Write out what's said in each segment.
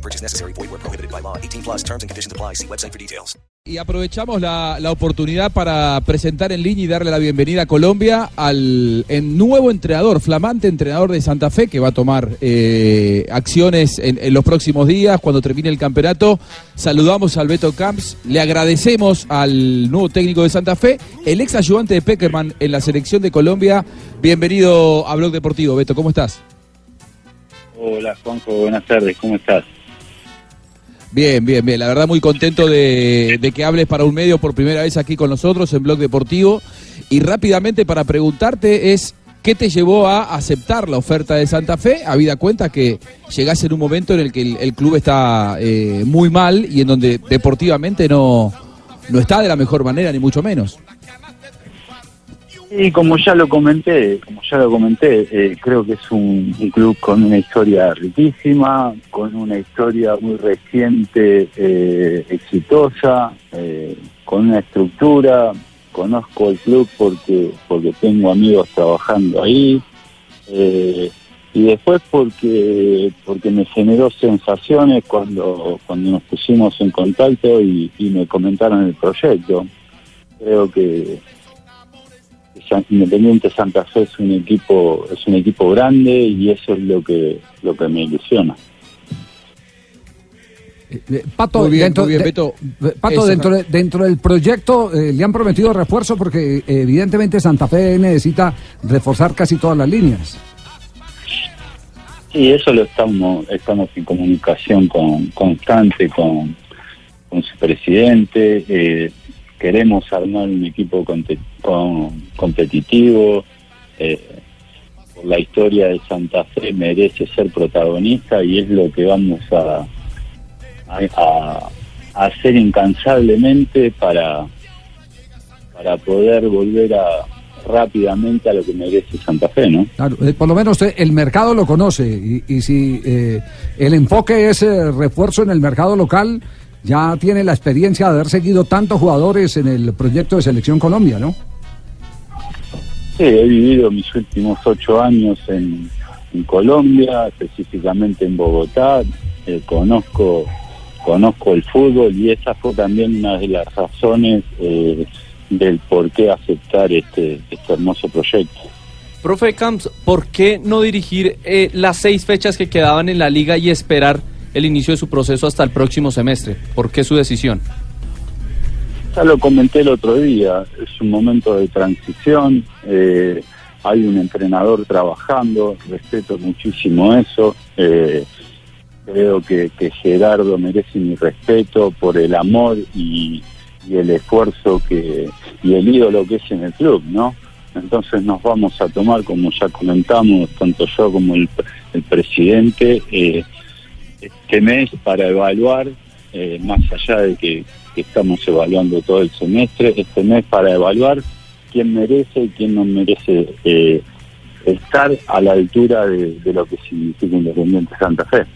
No purchase necessary. Void where prohibited by law. 18 plus terms and conditions apply. See website for details. Y aprovechamos la, la oportunidad para presentar en línea y darle la bienvenida a Colombia al el nuevo entrenador, flamante entrenador de Santa Fe, que va a tomar eh, acciones en, en los próximos días cuando termine el campeonato. Saludamos al Beto Camps, le agradecemos al nuevo técnico de Santa Fe, el ex ayudante de Peckerman en la selección de Colombia. Bienvenido a Blog Deportivo, Beto, ¿cómo estás? Hola Juanjo, buenas tardes, ¿cómo estás? Bien, bien, bien. La verdad muy contento de, que hables para un medio por primera vez aquí con nosotros en Blog Deportivo. Y rápidamente para preguntarte es, ¿qué te llevó a aceptar la oferta de Santa Fe? Habida cuenta que llegás en un momento en el que el, el club está eh, muy mal y en donde deportivamente no, no está de la mejor manera, ni mucho menos. Y como ya lo comenté, como ya lo comenté, eh, creo que es un, club con una historia riquísima, con una historia muy reciente, eh, exitosa, eh, con una estructura. Conozco el club porque porque tengo amigos trabajando ahí eh, y después porque porque me generó sensaciones cuando cuando nos pusimos en contacto y me comentaron el proyecto. Creo que Independiente Santa Fe es un equipo es un equipo grande y eso es lo que lo que me ilusiona. Eh, Pato, bien, dentro, bien, Beto, de, Pato dentro, de, dentro, del proyecto eh, le han prometido refuerzo porque eh, evidentemente Santa Fe necesita reforzar casi todas las líneas. Sí, eso lo estamos estamos en comunicación con, constante con, con su presidente. Eh, queremos armar un equipo con, competitivo. Eh, la historia de Santa Fe merece ser protagonista y es lo que vamos a, a, hacer incansablemente para, para poder volver a rápidamente a lo que merece Santa Fe, ¿no? Claro, eh, por lo menos eh, el mercado lo conoce y, y si eh, el enfoque es refuerzo en el mercado local, ya tiene la experiencia de haber seguido tantos jugadores en el proyecto de Selección Colombia, ¿no? Sí, he vivido mis últimos ocho años en, en Colombia, específicamente en Bogotá, eh, conozco conozco el fútbol y esa fue también una de las razones eh, del por qué aceptar este, este hermoso proyecto. Profe Camps, ¿por qué no dirigir eh, las seis fechas que quedaban en la liga y esperar el inicio de su proceso hasta el próximo semestre? ¿Por qué su decisión? Ya lo comenté el otro día, es un momento de transición, eh, hay un entrenador trabajando, respeto muchísimo eso, eh, creo que, Gerardo merece mi respeto por el amor y, el esfuerzo que y el ídolo que es en el club, ¿no? Entonces nos vamos a tomar, como ya comentamos, tanto yo como el, el presidente, eh, mes para evaluar, eh, más allá de que, estamos evaluando todo el semestre, este mes para evaluar quién merece y quién no merece eh, estar a la altura de lo que significa Independiente Santa Fe.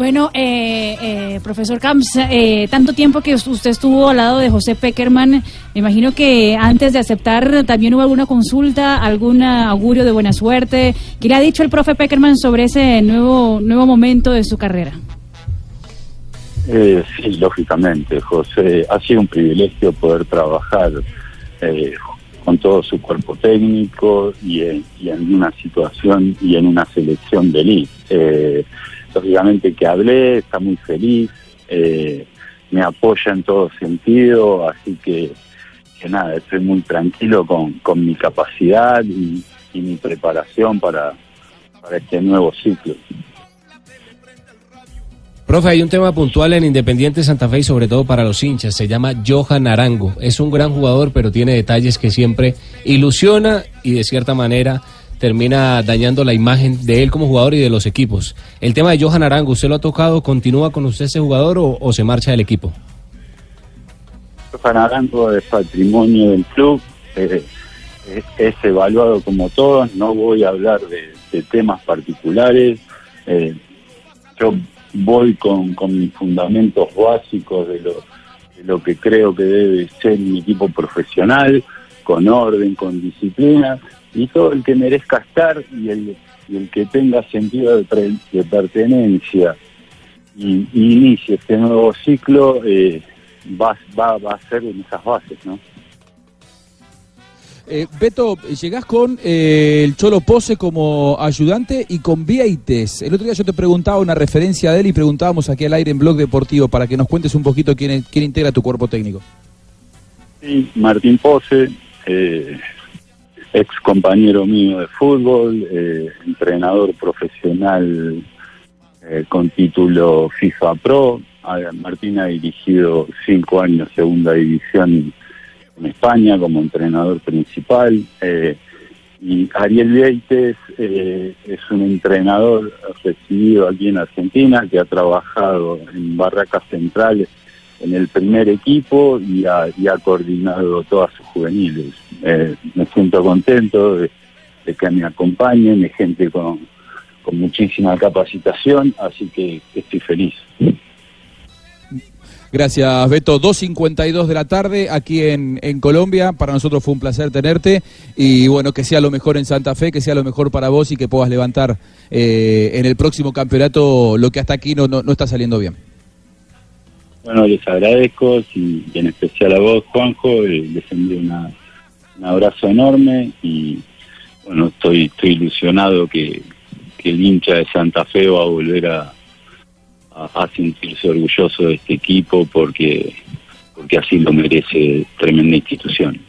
Bueno, eh, eh, profesor Camps, eh, tanto tiempo que usted estuvo al lado de José Peckerman, me imagino que antes de aceptar también hubo alguna consulta, algún augurio de buena suerte. ¿Qué le ha dicho el profe Peckerman sobre ese nuevo, nuevo momento de su carrera? Eh, sí, lógicamente, José. Ha sido un privilegio poder trabajar eh, con todo su cuerpo técnico y en, y en, una situación y en una selección de elite. Lógicamente que hablé, está muy feliz, eh, me apoya en todo sentido, así que, que nada, estoy muy tranquilo con, con mi capacidad y, y mi preparación para, para este nuevo ciclo. Profe, hay un tema puntual en Independiente Santa Fe y sobre todo para los hinchas. Se llama Johan Arango. Es un gran jugador, pero tiene detalles que siempre ilusiona y de cierta manera termina dañando la imagen de él como jugador y de los equipos. El tema de Johan Arango, ¿usted lo ha tocado? ¿Continúa con usted ese jugador o, se marcha del equipo? Johan Arango es patrimonio del club, eh, es, evaluado como todos, no voy a hablar de, de temas particulares, eh, yo voy con, con mis fundamentos básicos de lo, de lo que creo que debe ser mi equipo profesional, con orden, con disciplina, y todo el que merezca estar y el, y el que tenga sentido de, pre- de pertenencia y, y inicie este nuevo ciclo, eh, va, va, va a ser en esas bases, ¿no? Eh, Beto, llegás con eh, el Cholo Pose como ayudante y con Vieites. El otro día yo te preguntaba una referencia de él y preguntábamos aquí al aire en Blog Deportivo para que nos cuentes un poquito quién, quién integra tu cuerpo técnico. Sí, Martín Pose, eh, ex compañero mío de fútbol, eh, entrenador profesional eh, con título FIFA Pro. Martín ha dirigido cinco años segunda división en España como entrenador principal. eh, y Ariel Vieites es un entrenador recibido aquí en Argentina que ha trabajado en Barracas Centrales en el primer equipo y ha, coordinado todas sus juveniles. Eh, me siento contento de, que me acompañen, de gente con, muchísima capacitación, así que estoy feliz. Gracias, Beto. 2.52 de la tarde aquí en, en Colombia. Para nosotros fue un placer tenerte. Y bueno, que sea lo mejor en Santa Fe, que sea lo mejor para vos y que puedas levantar eh, en el próximo campeonato lo que hasta aquí no, no, no está saliendo bien. Bueno, les agradezco y, en especial a vos, Juanjo, eh, les envío una- un abrazo enorme y bueno, estoy, estoy ilusionado que, que el hincha de Santa Fe va a volver a, a, sentirse orgulloso de este equipo porque, porque así lo merece tremenda institución.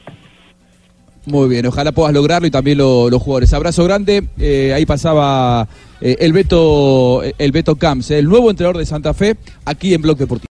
Muy bien, ojalá puedas lograrlo y también lo- los jugadores. Abrazo grande. eh, ahí pasaba eh, el Beto, el Beto Camps, el nuevo entrenador de Santa Fe, aquí en Blog Deportivo.